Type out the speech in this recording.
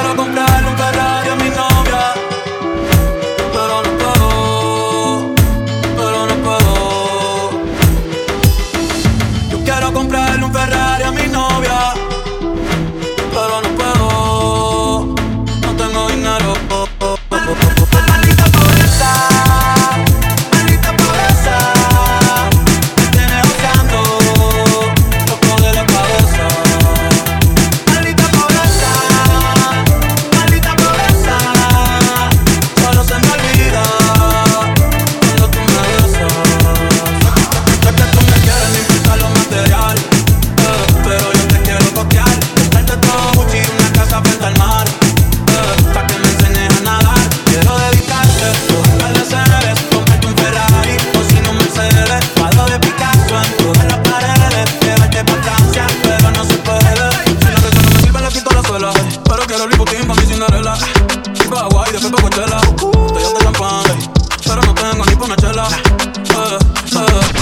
quiero comprar. Putin pa' mi Cinderella. Y pa' Hawaii, después pa' Coachella. Estoy de champán, pero no tengo ni pa' una chela. Eh, eh.